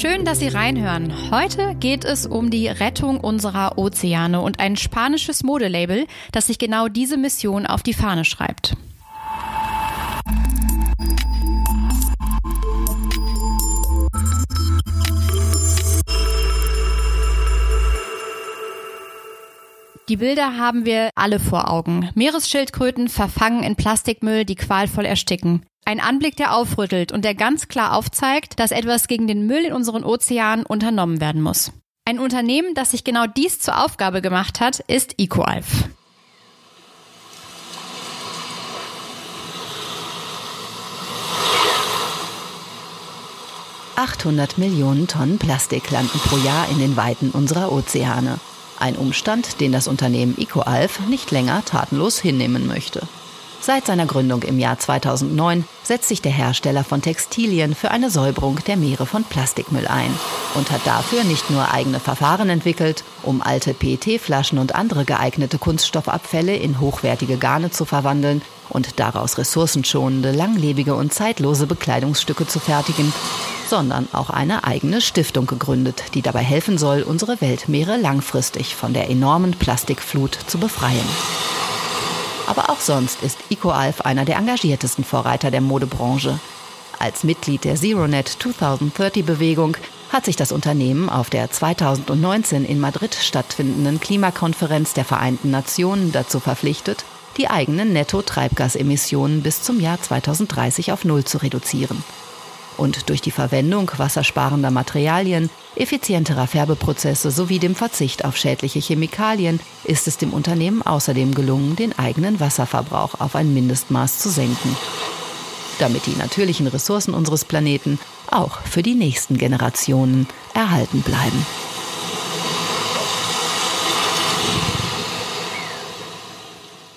Schön, dass Sie reinhören. Heute geht es um die Rettung unserer Ozeane und ein spanisches Modelabel, das sich genau diese Mission auf die Fahne schreibt. Die Bilder haben wir alle vor Augen. Meeresschildkröten verfangen in Plastikmüll, die qualvoll ersticken. Ein Anblick, der aufrüttelt und der ganz klar aufzeigt, dass etwas gegen den Müll in unseren Ozeanen unternommen werden muss. Ein Unternehmen, das sich genau dies zur Aufgabe gemacht hat, ist EcoAlf. »800 Millionen Tonnen Plastik landen pro Jahr in den Weiten unserer Ozeane. Ein Umstand, den das Unternehmen EcoAlf nicht länger tatenlos hinnehmen möchte. Seit seiner Gründung im Jahr 2009 setzt sich der Hersteller von Textilien für eine Säuberung der Meere von Plastikmüll ein und hat dafür nicht nur eigene Verfahren entwickelt, um alte PET-Flaschen und andere geeignete Kunststoffabfälle in hochwertige Garne zu verwandeln und daraus ressourcenschonende, langlebige und zeitlose Bekleidungsstücke zu fertigen, sondern auch eine eigene Stiftung gegründet, die dabei helfen soll, unsere Weltmeere langfristig von der enormen Plastikflut zu befreien. Aber auch sonst ist EcoAlf einer der engagiertesten Vorreiter der Modebranche. Als Mitglied der ZeroNet 2030-Bewegung hat sich das Unternehmen auf der 2019 in Madrid stattfindenden Klimakonferenz der Vereinten Nationen dazu verpflichtet, die eigenen Netto-Treibgasemissionen bis zum Jahr 2030 auf Null zu reduzieren und durch die Verwendung wassersparender Materialien, effizienterer Färbeprozesse sowie dem Verzicht auf schädliche Chemikalien ist es dem Unternehmen außerdem gelungen, den eigenen Wasserverbrauch auf ein Mindestmaß zu senken. Damit die natürlichen Ressourcen unseres Planeten auch für die nächsten Generationen erhalten bleiben.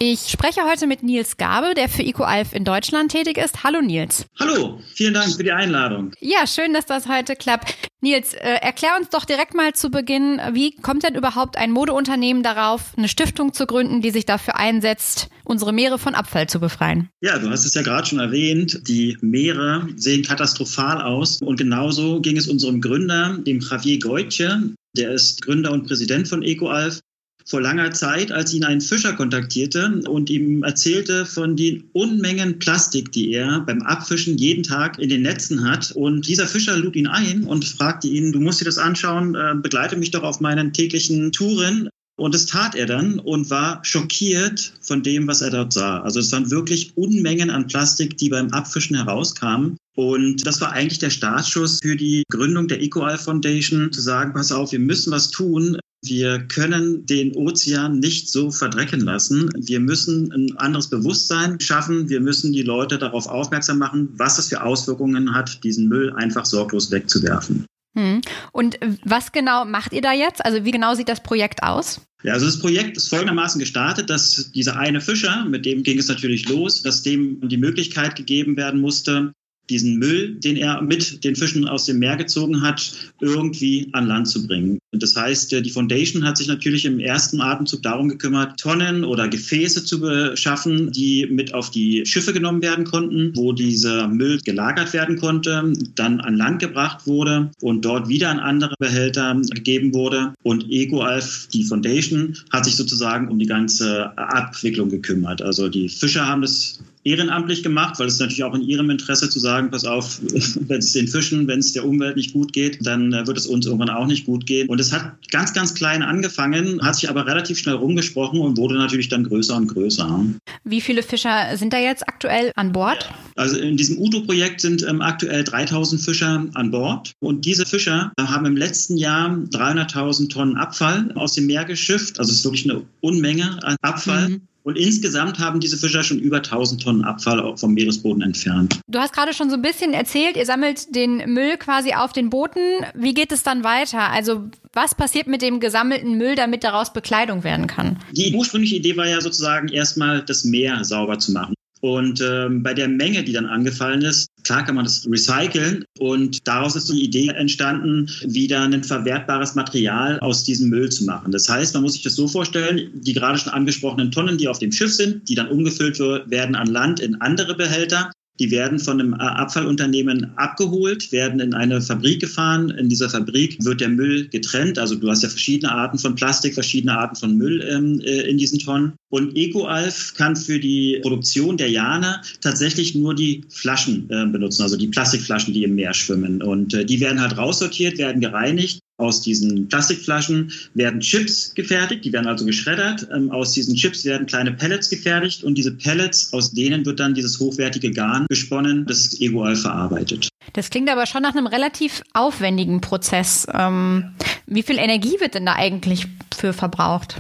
Ich spreche heute mit Nils Gabe, der für EcoAlf in Deutschland tätig ist. Hallo Nils. Hallo, vielen Dank für die Einladung. Ja, schön, dass das heute klappt. Nils, äh, erklär uns doch direkt mal zu Beginn, wie kommt denn überhaupt ein Modeunternehmen darauf, eine Stiftung zu gründen, die sich dafür einsetzt, unsere Meere von Abfall zu befreien? Ja, du hast es ja gerade schon erwähnt, die Meere sehen katastrophal aus und genauso ging es unserem Gründer, dem Javier Goitche, der ist Gründer und Präsident von EcoAlf vor langer Zeit, als ihn ein Fischer kontaktierte und ihm erzählte von den Unmengen Plastik, die er beim Abfischen jeden Tag in den Netzen hat. Und dieser Fischer lud ihn ein und fragte ihn, du musst dir das anschauen, äh, begleite mich doch auf meinen täglichen Touren. Und das tat er dann und war schockiert von dem, was er dort sah. Also es waren wirklich Unmengen an Plastik, die beim Abfischen herauskamen. Und das war eigentlich der Startschuss für die Gründung der EcoAl Foundation, zu sagen, pass auf, wir müssen was tun. Wir können den Ozean nicht so verdrecken lassen. Wir müssen ein anderes Bewusstsein schaffen. Wir müssen die Leute darauf aufmerksam machen, was es für Auswirkungen hat, diesen Müll einfach sorglos wegzuwerfen. Hm. Und was genau macht ihr da jetzt? Also wie genau sieht das Projekt aus? Ja, also das Projekt ist folgendermaßen gestartet, dass dieser eine Fischer, mit dem ging es natürlich los, dass dem die Möglichkeit gegeben werden musste, diesen Müll, den er mit den Fischen aus dem Meer gezogen hat, irgendwie an Land zu bringen. Das heißt, die Foundation hat sich natürlich im ersten Atemzug darum gekümmert, Tonnen oder Gefäße zu beschaffen, die mit auf die Schiffe genommen werden konnten, wo dieser Müll gelagert werden konnte, dann an Land gebracht wurde und dort wieder an andere Behälter gegeben wurde. Und EcoAlf, die Foundation, hat sich sozusagen um die ganze Abwicklung gekümmert. Also die Fischer haben das ehrenamtlich gemacht, weil es natürlich auch in ihrem Interesse zu sagen, pass auf, wenn es den Fischen, wenn es der Umwelt nicht gut geht, dann äh, wird es uns irgendwann auch nicht gut gehen. Und es hat ganz, ganz klein angefangen, hat sich aber relativ schnell rumgesprochen und wurde natürlich dann größer und größer. Wie viele Fischer sind da jetzt aktuell an Bord? Also in diesem Udo-Projekt sind ähm, aktuell 3000 Fischer an Bord. Und diese Fischer haben im letzten Jahr 300.000 Tonnen Abfall aus dem Meer geschifft. Also es ist wirklich eine Unmenge an Abfall. Mhm. Und insgesamt haben diese Fischer schon über 1000 Tonnen Abfall vom Meeresboden entfernt. Du hast gerade schon so ein bisschen erzählt, ihr sammelt den Müll quasi auf den Booten. Wie geht es dann weiter? Also was passiert mit dem gesammelten Müll, damit daraus Bekleidung werden kann? Die ursprüngliche Idee war ja sozusagen erstmal das Meer sauber zu machen. Und ähm, bei der Menge, die dann angefallen ist, klar kann man das recyceln. Und daraus ist die Idee entstanden, wieder ein verwertbares Material aus diesem Müll zu machen. Das heißt, man muss sich das so vorstellen, die gerade schon angesprochenen Tonnen, die auf dem Schiff sind, die dann umgefüllt werden an Land in andere Behälter, die werden von einem Abfallunternehmen abgeholt, werden in eine Fabrik gefahren. In dieser Fabrik wird der Müll getrennt. Also du hast ja verschiedene Arten von Plastik, verschiedene Arten von Müll ähm, äh, in diesen Tonnen. Und EcoAlf kann für die Produktion der Jane tatsächlich nur die Flaschen äh, benutzen, also die Plastikflaschen, die im Meer schwimmen. Und äh, die werden halt raussortiert, werden gereinigt aus diesen Plastikflaschen werden Chips gefertigt, die werden also geschreddert. Ähm, aus diesen Chips werden kleine Pellets gefertigt und diese Pellets, aus denen wird dann dieses hochwertige Garn gesponnen, das Egoal verarbeitet. Das klingt aber schon nach einem relativ aufwendigen Prozess. Ähm, wie viel Energie wird denn da eigentlich für verbraucht?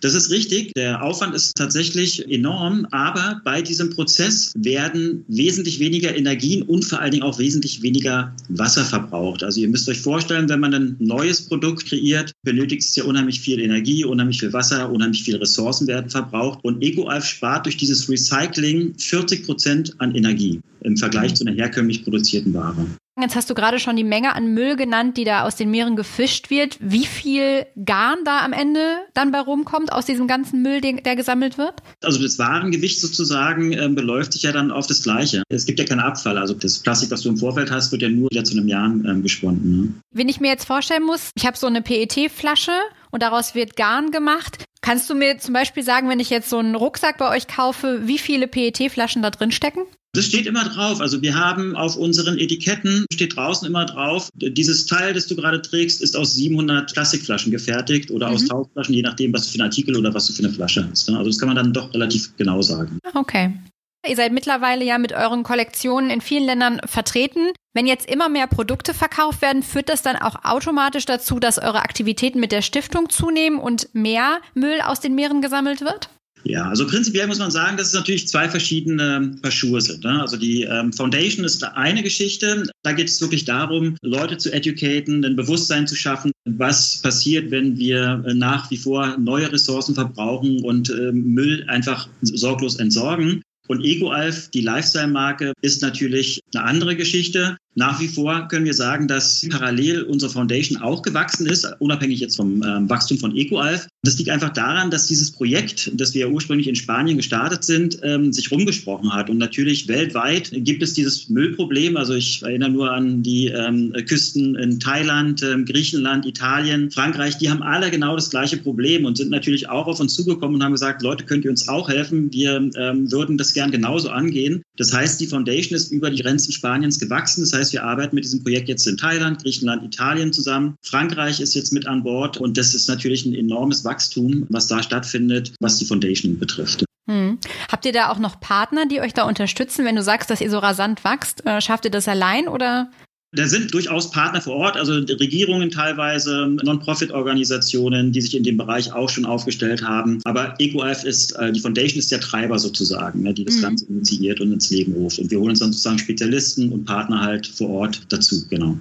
Das ist richtig. Der Aufwand ist tatsächlich enorm, aber bei diesem Prozess werden wesentlich weniger Energien und vor allen Dingen auch wesentlich weniger Wasser verbraucht. Also ihr müsst euch vorstellen, wenn man ein neues Produkt kreiert, benötigt es ja unheimlich viel Energie, unheimlich viel Wasser, unheimlich viele Ressourcen werden verbraucht. Und EcoAlf spart durch dieses Recycling 40 Prozent an Energie im Vergleich zu einer herkömmlich produzierten Ware. Jetzt hast du gerade schon die Menge an Müll genannt, die da aus den Meeren gefischt wird. Wie viel Garn da am Ende dann bei rumkommt aus diesem ganzen Müll, der gesammelt wird? Also das Warengewicht sozusagen äh, beläuft sich ja dann auf das Gleiche. Es gibt ja keinen Abfall. Also das Plastik, was du im Vorfeld hast, wird ja nur wieder zu einem Garn ähm, gesponnen. Ne? Wenn ich mir jetzt vorstellen muss, ich habe so eine PET-Flasche und daraus wird Garn gemacht. Kannst du mir zum Beispiel sagen, wenn ich jetzt so einen Rucksack bei euch kaufe, wie viele PET-Flaschen da drin stecken? Das steht immer drauf. Also wir haben auf unseren Etiketten, steht draußen immer drauf, dieses Teil, das du gerade trägst, ist aus 700 Plastikflaschen gefertigt oder mhm. aus 1000 Flaschen, je nachdem, was du für einen Artikel oder was du für eine Flasche hast. Ne? Also das kann man dann doch relativ genau sagen. Okay. Ihr seid mittlerweile ja mit euren Kollektionen in vielen Ländern vertreten. Wenn jetzt immer mehr Produkte verkauft werden, führt das dann auch automatisch dazu, dass eure Aktivitäten mit der Stiftung zunehmen und mehr Müll aus den Meeren gesammelt wird? Ja, also prinzipiell muss man sagen, dass es natürlich zwei verschiedene Paar Schuhe sind. Ne? Also die ähm, Foundation ist eine Geschichte. Da geht es wirklich darum, Leute zu educaten, ein Bewusstsein zu schaffen, was passiert, wenn wir äh, nach wie vor neue Ressourcen verbrauchen und äh, Müll einfach sorglos entsorgen. Und EcoAlf, die Lifestyle-Marke, ist natürlich eine andere Geschichte. Nach wie vor können wir sagen, dass parallel unsere Foundation auch gewachsen ist, unabhängig jetzt vom ähm, Wachstum von EcoAlf. Das liegt einfach daran, dass dieses Projekt, das wir ursprünglich in Spanien gestartet sind, ähm, sich rumgesprochen hat. Und natürlich weltweit gibt es dieses Müllproblem. Also ich erinnere nur an die ähm, Küsten in Thailand, ähm, Griechenland, Italien, Frankreich. Die haben alle genau das gleiche Problem und sind natürlich auch auf uns zugekommen und haben gesagt, Leute, könnt ihr uns auch helfen? Wir ähm, würden das gern genauso angehen. Das heißt, die Foundation ist über die Grenzen Spaniens gewachsen. Das heißt, heißt, wir arbeiten mit diesem Projekt jetzt in Thailand, Griechenland, Italien zusammen. Frankreich ist jetzt mit an Bord und das ist natürlich ein enormes Wachstum, was da stattfindet, was die Foundation betrifft. Hm. Habt ihr da auch noch Partner, die euch da unterstützen, wenn du sagst, dass ihr so rasant wächst? Äh, schafft ihr das allein oder? Da sind durchaus Partner vor Ort, also Regierungen teilweise, Non-Profit-Organisationen, die sich in dem Bereich auch schon aufgestellt haben. Aber EcoF ist, äh, die Foundation ist der Treiber sozusagen, ne, die das mhm. Ganze initiiert und ins Leben ruft. Und wir holen uns dann sozusagen Spezialisten und Partner halt vor Ort dazu, genau.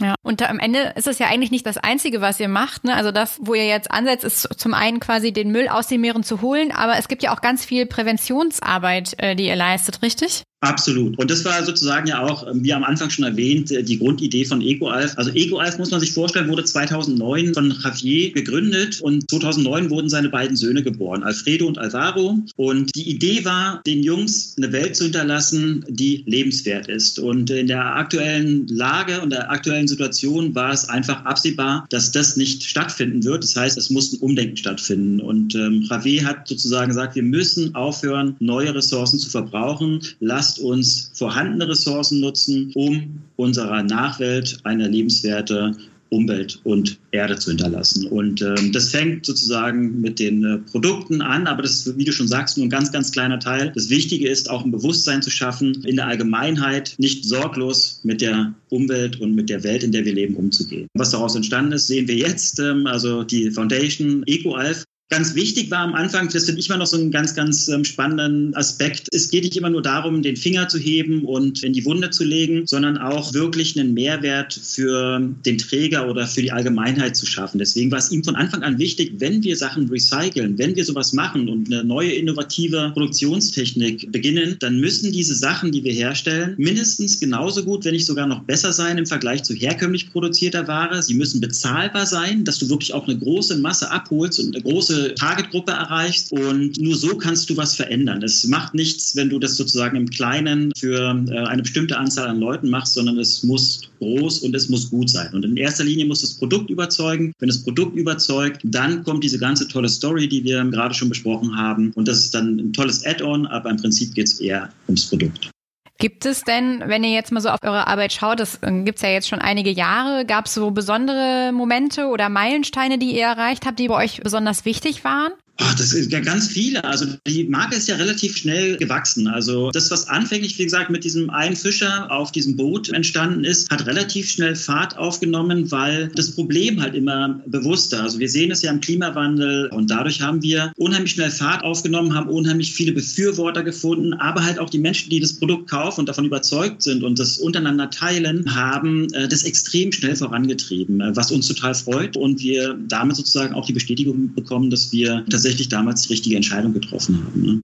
Ja, und am Ende ist es ja eigentlich nicht das Einzige, was ihr macht. Ne? Also das, wo ihr jetzt ansetzt, ist zum einen quasi den Müll aus den Meeren zu holen, aber es gibt ja auch ganz viel Präventionsarbeit, äh, die ihr leistet, richtig? Absolut. Und das war sozusagen ja auch, ähm, wie am Anfang schon erwähnt, äh, die Grundidee von EcoAlf. Also EcoAlf, muss man sich vorstellen, wurde 2009 von Javier gegründet und 2009 wurden seine beiden Söhne geboren, Alfredo und Alvaro. Und die Idee war, den Jungs eine Welt zu hinterlassen, die lebenswert ist. Und in der aktuellen Lage und der aktuellen Situation war es einfach absehbar, dass das nicht stattfinden wird. Das heißt, es muss ein Umdenken stattfinden. Und ähm, Javier hat sozusagen gesagt, wir müssen aufhören, neue Ressourcen zu verbrauchen. Lass lasst uns vorhandene Ressourcen nutzen, um unserer Nachwelt eine lebenswerte Umwelt und Erde zu hinterlassen. Und ähm, das fängt sozusagen mit den äh, Produkten an, aber das ist, wie du schon sagst, nur ein ganz, ganz kleiner Teil. Das Wichtige ist auch ein Bewusstsein zu schaffen, in der Allgemeinheit nicht sorglos mit der Umwelt und mit der Welt, in der wir leben, umzugehen. Was daraus entstanden ist, sehen wir jetzt. Ähm, also die Foundation EcoAlf Ganz wichtig war am Anfang, das finde ich immer noch so einen ganz, ganz ähm, spannenden Aspekt. Es geht nicht immer nur darum, den Finger zu heben und in die Wunde zu legen, sondern auch wirklich einen Mehrwert für den Träger oder für die Allgemeinheit zu schaffen. Deswegen war es ihm von Anfang an wichtig, wenn wir Sachen recyceln, wenn wir sowas machen und eine neue innovative Produktionstechnik beginnen, dann müssen diese Sachen, die wir herstellen, mindestens genauso gut, wenn nicht sogar noch besser sein im Vergleich zu herkömmlich produzierter Ware. Sie müssen bezahlbar sein, dass du wirklich auch eine große Masse abholst und eine große Targetgruppe erreichst und nur so kannst du was verändern. Es macht nichts, wenn du das sozusagen im Kleinen für äh, eine bestimmte Anzahl an Leuten machst, sondern es muss groß und es muss gut sein. Und in erster Linie muss das Produkt überzeugen. Wenn das Produkt überzeugt, dann kommt diese ganze tolle Story, die wir gerade schon besprochen haben. Und das ist dann ein tolles Add-on, aber im Prinzip geht es eher ums Produkt. Gibt es denn, wenn ihr jetzt mal so auf eure Arbeit schaut, das äh, gibt es ja jetzt schon einige Jahre, gab es so besondere Momente oder Meilensteine, die ihr erreicht habt, die bei euch besonders wichtig waren? Ach, das ist ja ganz viele. Also die Marke ist ja relativ schnell gewachsen. Also das, was anfänglich, wie gesagt, mit diesem einen Fischer auf diesem Boot entstanden ist, hat relativ schnell Fahrt aufgenommen, weil das Problem halt immer bewusster. Also wir sehen es ja im Klimawandel und dadurch haben wir unheimlich schnell Fahrt aufgenommen, haben unheimlich viele Befürworter gefunden, aber halt auch die Menschen, die das Produkt kaufen und davon überzeugt sind und das untereinander teilen, haben äh, das extrem schnell vorangetrieben, äh, was uns total freut und wir damit sozusagen auch die Bestätigung bekommen, dass wir tatsächlich tatsächlich damals die richtige Entscheidung getroffen haben. Ne?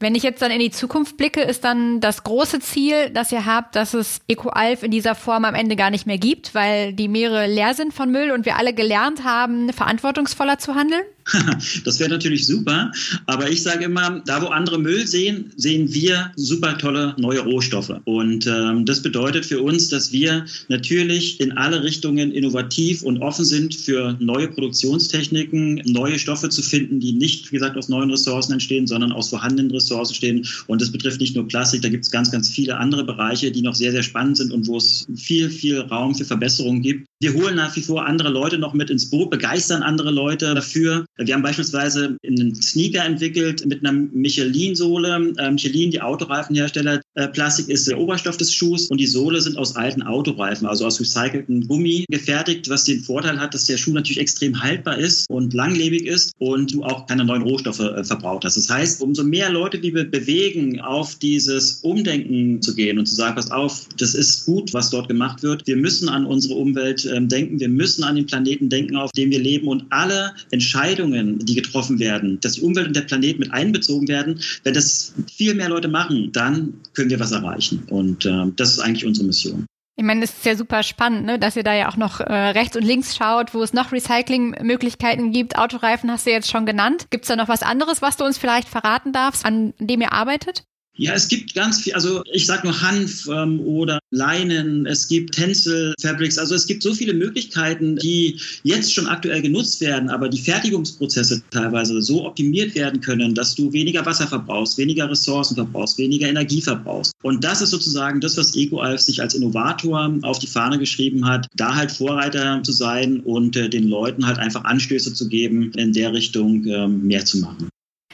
Wenn ich jetzt dann in die Zukunft blicke, ist dann das große Ziel, das ihr habt, dass es EcoAlf in dieser Form am Ende gar nicht mehr gibt, weil die Meere leer sind von Müll und wir alle gelernt haben, verantwortungsvoller zu handeln? das wäre natürlich super. Aber ich sage immer, da wo andere Müll sehen, sehen wir super tolle neue Rohstoffe. Und ähm, das bedeutet für uns, dass wir natürlich in alle Richtungen innovativ und offen sind für neue Produktionstechniken, neue Stoffe zu finden, die nicht, wie gesagt, aus neuen Ressourcen entstehen, sondern aus vorhandenen Ressourcen stehen. Und das betrifft nicht nur Plastik, da gibt es ganz, ganz viele andere Bereiche, die noch sehr, sehr spannend sind und wo es viel, viel Raum für Verbesserungen gibt. Wir holen nach wie vor andere Leute noch mit ins Boot, begeistern andere Leute dafür. Wir haben beispielsweise einen Sneaker entwickelt mit einer Michelin-Sohle. Äh, Michelin, die Autoreifenhersteller, äh, Plastik ist der Oberstoff des Schuhs und die Sohle sind aus alten Autoreifen, also aus recyceltem Gummi gefertigt, was den Vorteil hat, dass der Schuh natürlich extrem haltbar ist und langlebig ist und du auch keine neuen Rohstoffe äh, verbraucht hast. Das heißt, umso mehr Leute, die wir bewegen, auf dieses Umdenken zu gehen und zu sagen, pass auf, das ist gut, was dort gemacht wird. Wir müssen an unsere Umwelt ähm, denken, wir müssen an den Planeten denken, auf dem wir leben und alle Entscheidungen, die getroffen werden, dass die Umwelt und der Planet mit einbezogen werden, wenn das viel mehr Leute machen, dann können wir was erreichen. Und äh, das ist eigentlich unsere Mission. Ich meine, es ist ja super spannend, ne, dass ihr da ja auch noch äh, rechts und links schaut, wo es noch Recyclingmöglichkeiten gibt. Autoreifen hast du jetzt schon genannt. Gibt es da noch was anderes, was du uns vielleicht verraten darfst, an dem ihr arbeitet? Ja, es gibt ganz viel, also ich sage nur Hanf ähm, oder Leinen, es gibt Tencel Fabrics, also es gibt so viele Möglichkeiten, die jetzt schon aktuell genutzt werden, aber die Fertigungsprozesse teilweise so optimiert werden können, dass du weniger Wasser verbrauchst, weniger Ressourcen verbrauchst, weniger Energie verbrauchst. Und das ist sozusagen das, was EcoAlf sich als Innovator auf die Fahne geschrieben hat, da halt Vorreiter zu sein und äh, den Leuten halt einfach Anstöße zu geben, in der Richtung äh, mehr zu machen.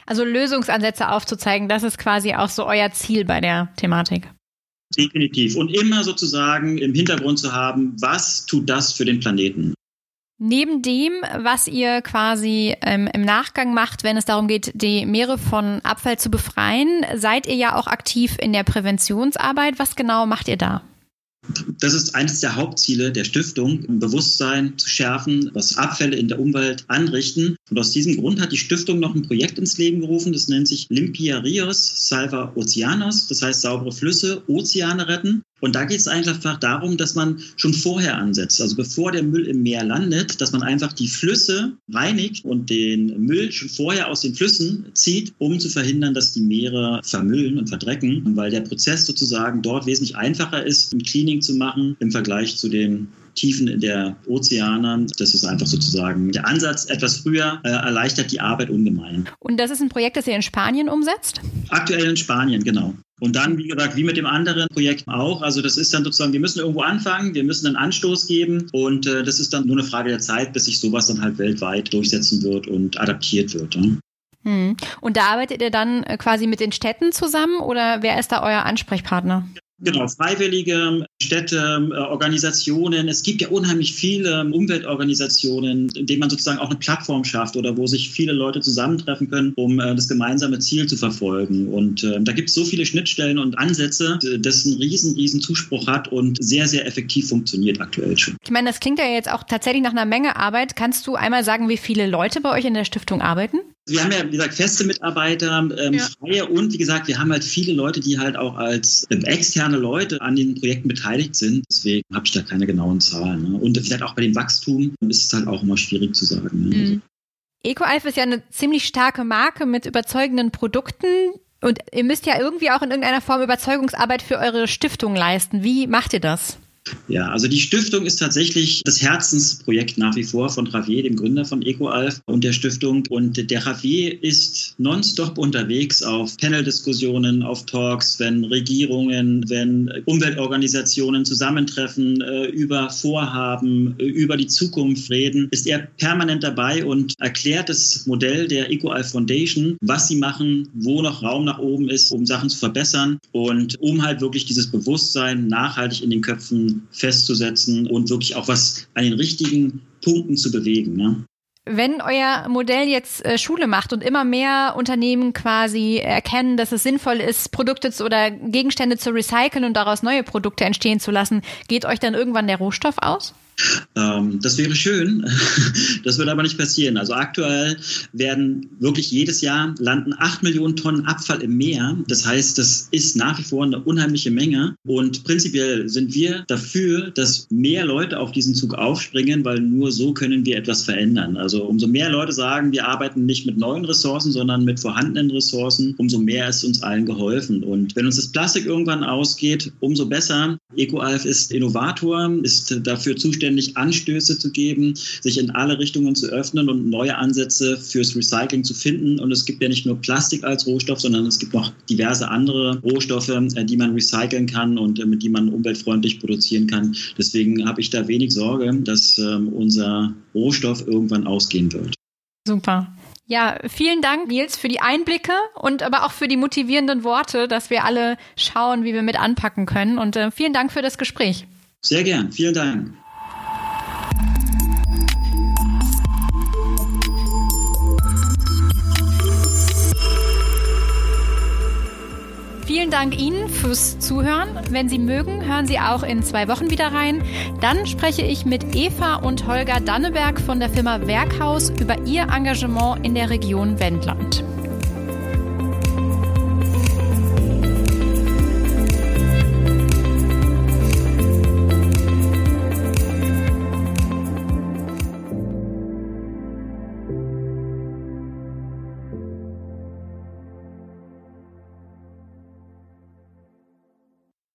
Also Lösungsansätze aufzuzeigen, das ist quasi auch so euer Ziel bei der Thematik. Definitiv. Und immer sozusagen im Hintergrund zu haben, was tut das für den Planeten? Neben dem, was ihr quasi ähm, im Nachgang macht, wenn es darum geht, die Meere von Abfall zu befreien, seid ihr ja auch aktiv in der Präventionsarbeit. Was genau macht ihr da? Das ist eines der Hauptziele der Stiftung, ein Bewusstsein zu schärfen, was Abfälle in der Umwelt anrichten. Und aus diesem Grund hat die Stiftung noch ein Projekt ins Leben gerufen, das nennt sich Limpia Rios Salva Oceanos, das heißt saubere Flüsse, Ozeane retten. Und da geht es einfach darum, dass man schon vorher ansetzt, also bevor der Müll im Meer landet, dass man einfach die Flüsse reinigt und den Müll schon vorher aus den Flüssen zieht, um zu verhindern, dass die Meere vermüllen und verdrecken, weil der Prozess sozusagen dort wesentlich einfacher ist, ein Cleaning zu machen im Vergleich zu den Tiefen in der Ozeane. Das ist einfach sozusagen der Ansatz etwas früher, äh, erleichtert die Arbeit ungemein. Und das ist ein Projekt, das ihr in Spanien umsetzt? Aktuell in Spanien, genau. Und dann, wie gesagt, wie mit dem anderen Projekt auch. Also das ist dann sozusagen, wir müssen irgendwo anfangen, wir müssen einen Anstoß geben und äh, das ist dann nur eine Frage der Zeit, bis sich sowas dann halt weltweit durchsetzen wird und adaptiert wird. Ne? Hm. Und da arbeitet ihr dann äh, quasi mit den Städten zusammen oder wer ist da euer Ansprechpartner? Genau, freiwillige Städte, äh, Organisationen. Es gibt ja unheimlich viele Umweltorganisationen, in denen man sozusagen auch eine Plattform schafft oder wo sich viele Leute zusammentreffen können, um äh, das gemeinsame Ziel zu verfolgen. Und äh, da gibt es so viele Schnittstellen und Ansätze, das einen riesen, riesen Zuspruch hat und sehr, sehr effektiv funktioniert aktuell schon. Ich meine, das klingt ja jetzt auch tatsächlich nach einer Menge Arbeit. Kannst du einmal sagen, wie viele Leute bei euch in der Stiftung arbeiten? Wir haben ja, wie gesagt, feste Mitarbeiter, ähm, ja. freie und wie gesagt, wir haben halt viele Leute, die halt auch als ähm, externe Leute an den Projekten beteiligt sind. Deswegen habe ich da keine genauen Zahlen. Ne? Und vielleicht auch bei dem Wachstum ist es halt auch immer schwierig zu sagen. Ne? Mhm. EcoAlf ist ja eine ziemlich starke Marke mit überzeugenden Produkten. Und ihr müsst ja irgendwie auch in irgendeiner Form Überzeugungsarbeit für eure Stiftung leisten. Wie macht ihr das? Ja, also die Stiftung ist tatsächlich das Herzensprojekt nach wie vor von Javier, dem Gründer von EcoAlf und der Stiftung. Und der Javier ist nonstop unterwegs auf Panel-Diskussionen, auf Talks, wenn Regierungen, wenn Umweltorganisationen zusammentreffen, äh, über Vorhaben, äh, über die Zukunft reden, ist er permanent dabei und erklärt das Modell der EcoAlf Foundation, was sie machen, wo noch Raum nach oben ist, um Sachen zu verbessern und um halt wirklich dieses Bewusstsein nachhaltig in den Köpfen festzusetzen und wirklich auch was an den richtigen Punkten zu bewegen. Ne? Wenn euer Modell jetzt äh, Schule macht und immer mehr Unternehmen quasi erkennen, dass es sinnvoll ist, Produkte zu, oder Gegenstände zu recyceln und daraus neue Produkte entstehen zu lassen, geht euch dann irgendwann der Rohstoff aus? Ähm, das wäre schön. Das wird aber nicht passieren. Also aktuell werden wirklich jedes Jahr landen acht Millionen Tonnen Abfall im Meer. Das heißt, das ist nach wie vor eine unheimliche Menge. Und prinzipiell sind wir dafür, dass mehr Leute auf diesen Zug aufspringen, weil nur so können wir etwas verändern. Also umso mehr Leute sagen, wir arbeiten nicht mit neuen Ressourcen, sondern mit vorhandenen Ressourcen, umso mehr ist uns allen geholfen. Und wenn uns das Plastik irgendwann ausgeht, umso besser. EcoAlf ist Innovator, ist dafür zuständig, ständig Anstöße zu geben, sich in alle Richtungen zu öffnen und neue Ansätze fürs Recycling zu finden. Und es gibt ja nicht nur Plastik als Rohstoff, sondern es gibt noch diverse andere Rohstoffe, äh, die man recyceln kann und äh, mit die man umweltfreundlich produzieren kann. Deswegen habe ich da wenig Sorge, dass ähm, unser Rohstoff irgendwann ausgehen wird. Super. Ja, vielen Dank, Nils, für die Einblicke und aber auch für die motivierenden Worte, dass wir alle schauen, wie wir mit anpacken können. Und äh, vielen Dank für das Gespräch. Sehr gern. Vielen Dank. Vielen Dank Ihnen fürs Zuhören. Wenn Sie mögen, hören Sie auch in zwei Wochen wieder rein. Dann spreche ich mit Eva und Holger Danneberg von der Firma Werkhaus über ihr Engagement in der Region Wendland.